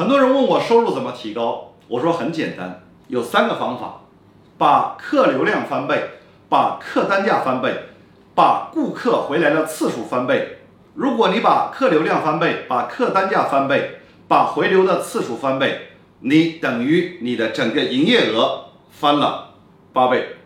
很多人问我收入怎么提高我说很简单有三个方法把客流量翻倍把客单价翻倍把顾客回来的次数翻倍。如果你把客流量翻倍把客单价翻倍把回流的次数翻倍你等于你的整个营业额翻了八倍。